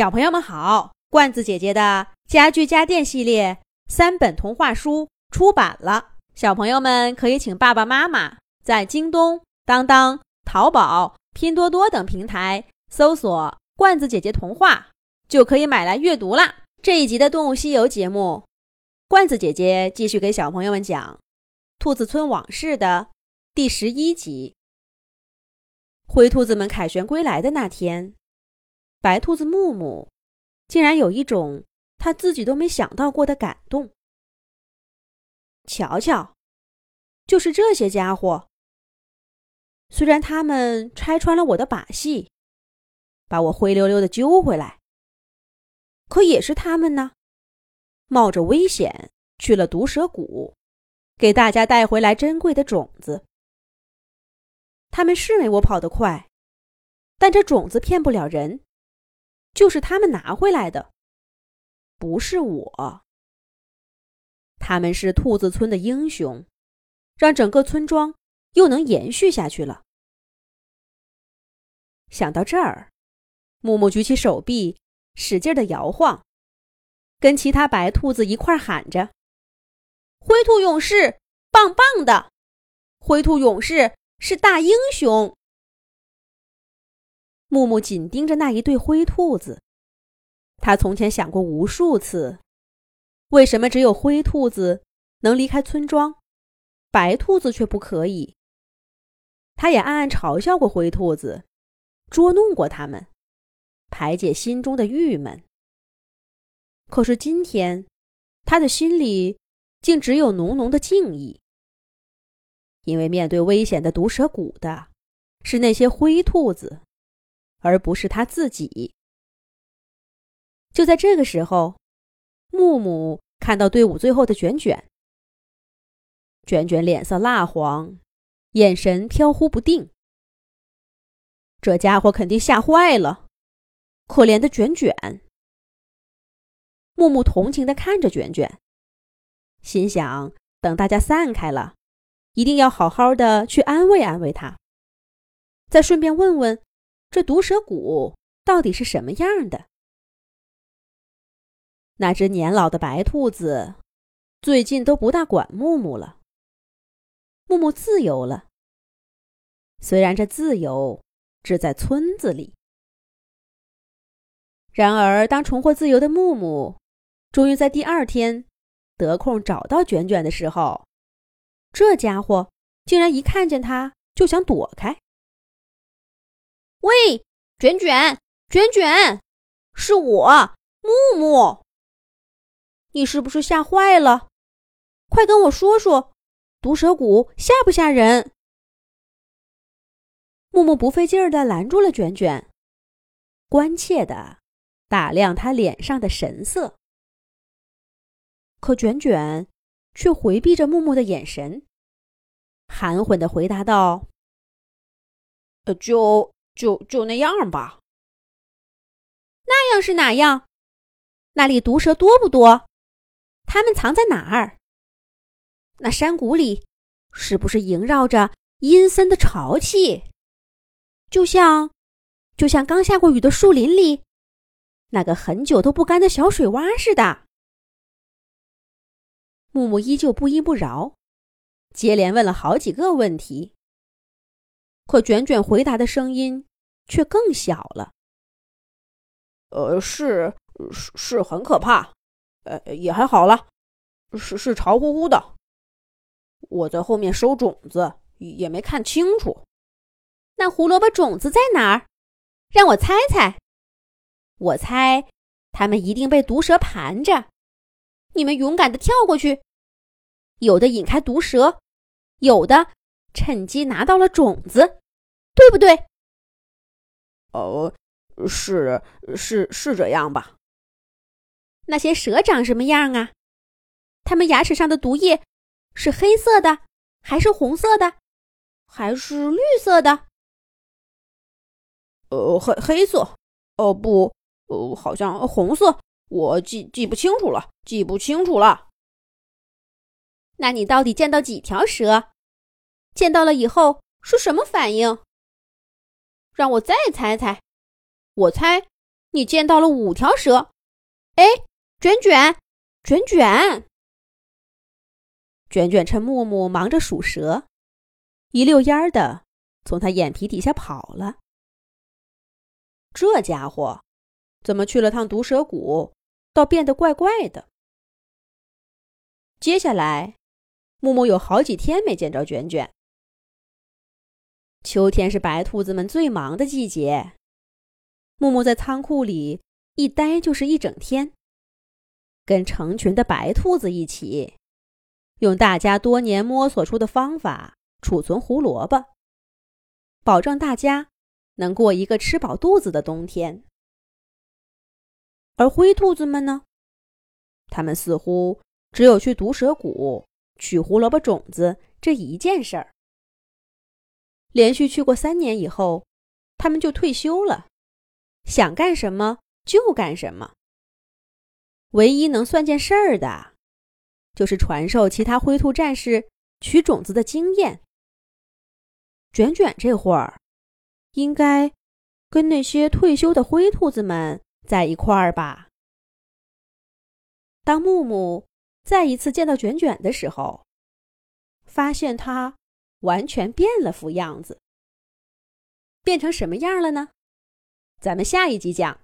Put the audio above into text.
小朋友们好，罐子姐姐的家具家电系列三本童话书出版了，小朋友们可以请爸爸妈妈在京东、当当、淘宝、拼多多等平台搜索“罐子姐姐童话”，就可以买来阅读啦。这一集的《动物西游》节目，罐子姐姐继续给小朋友们讲《兔子村往事》的第十一集。灰兔子们凯旋归来的那天。白兔子木木竟然有一种他自己都没想到过的感动。瞧瞧，就是这些家伙。虽然他们拆穿了我的把戏，把我灰溜溜的揪回来，可也是他们呢，冒着危险去了毒蛇谷，给大家带回来珍贵的种子。他们是没我跑得快，但这种子骗不了人。就是他们拿回来的，不是我。他们是兔子村的英雄，让整个村庄又能延续下去了。想到这儿，木木举起手臂，使劲的摇晃，跟其他白兔子一块喊着：“灰兔勇士，棒棒的！灰兔勇士是大英雄。”木木紧盯着那一对灰兔子，他从前想过无数次，为什么只有灰兔子能离开村庄，白兔子却不可以？他也暗暗嘲笑过灰兔子，捉弄过他们，排解心中的郁闷。可是今天，他的心里竟只有浓浓的敬意，因为面对危险的毒蛇谷的，是那些灰兔子。而不是他自己。就在这个时候，木木看到队伍最后的卷卷。卷卷脸色蜡黄，眼神飘忽不定。这家伙肯定吓坏了，可怜的卷卷。木木同情的看着卷卷，心想：等大家散开了，一定要好好的去安慰安慰他，再顺便问问。这毒蛇谷到底是什么样的？那只年老的白兔子最近都不大管木木了。木木自由了，虽然这自由只在村子里。然而，当重获自由的木木终于在第二天得空找到卷卷的时候，这家伙竟然一看见他就想躲开。喂，卷卷，卷卷，是我木木。你是不是吓坏了？快跟我说说，毒蛇谷吓不吓人？木木不费劲儿的拦住了卷卷，关切的打量他脸上的神色。可卷卷却回避着木木的眼神，含混的回答道：“呃，就……”就就那样吧。那样是哪样？那里毒蛇多不多？它们藏在哪儿？那山谷里是不是萦绕着阴森的潮气？就像，就像刚下过雨的树林里那个很久都不干的小水洼似的。木木依旧不依不饶，接连问了好几个问题。可卷卷回答的声音却更小了。呃，是是是很可怕，呃，也还好了，是是潮乎乎的。我在后面收种子，也没看清楚。那胡萝卜种子在哪儿？让我猜猜。我猜，他们一定被毒蛇盘着。你们勇敢的跳过去，有的引开毒蛇，有的趁机拿到了种子。对不对？哦，是是是这样吧？那些蛇长什么样啊？它们牙齿上的毒液是黑色的，还是红色的，还是绿色的？呃，黑黑色。哦不，呃，好像红色。我记记不清楚了，记不清楚了。那你到底见到几条蛇？见到了以后是什么反应？让我再猜猜，我猜你见到了五条蛇。哎，卷卷，卷卷，卷卷趁木木忙着数蛇，一溜烟儿的从他眼皮底下跑了。这家伙怎么去了趟毒蛇谷，倒变得怪怪的？接下来，木木有好几天没见着卷卷。秋天是白兔子们最忙的季节，木木在仓库里一待就是一整天，跟成群的白兔子一起，用大家多年摸索出的方法储存胡萝卜，保证大家能过一个吃饱肚子的冬天。而灰兔子们呢？他们似乎只有去毒蛇谷取胡萝卜种子这一件事儿。连续去过三年以后，他们就退休了，想干什么就干什么。唯一能算件事儿的，就是传授其他灰兔战士取种子的经验。卷卷这会儿，应该跟那些退休的灰兔子们在一块儿吧。当木木再一次见到卷卷的时候，发现他。完全变了副样子，变成什么样了呢？咱们下一集讲。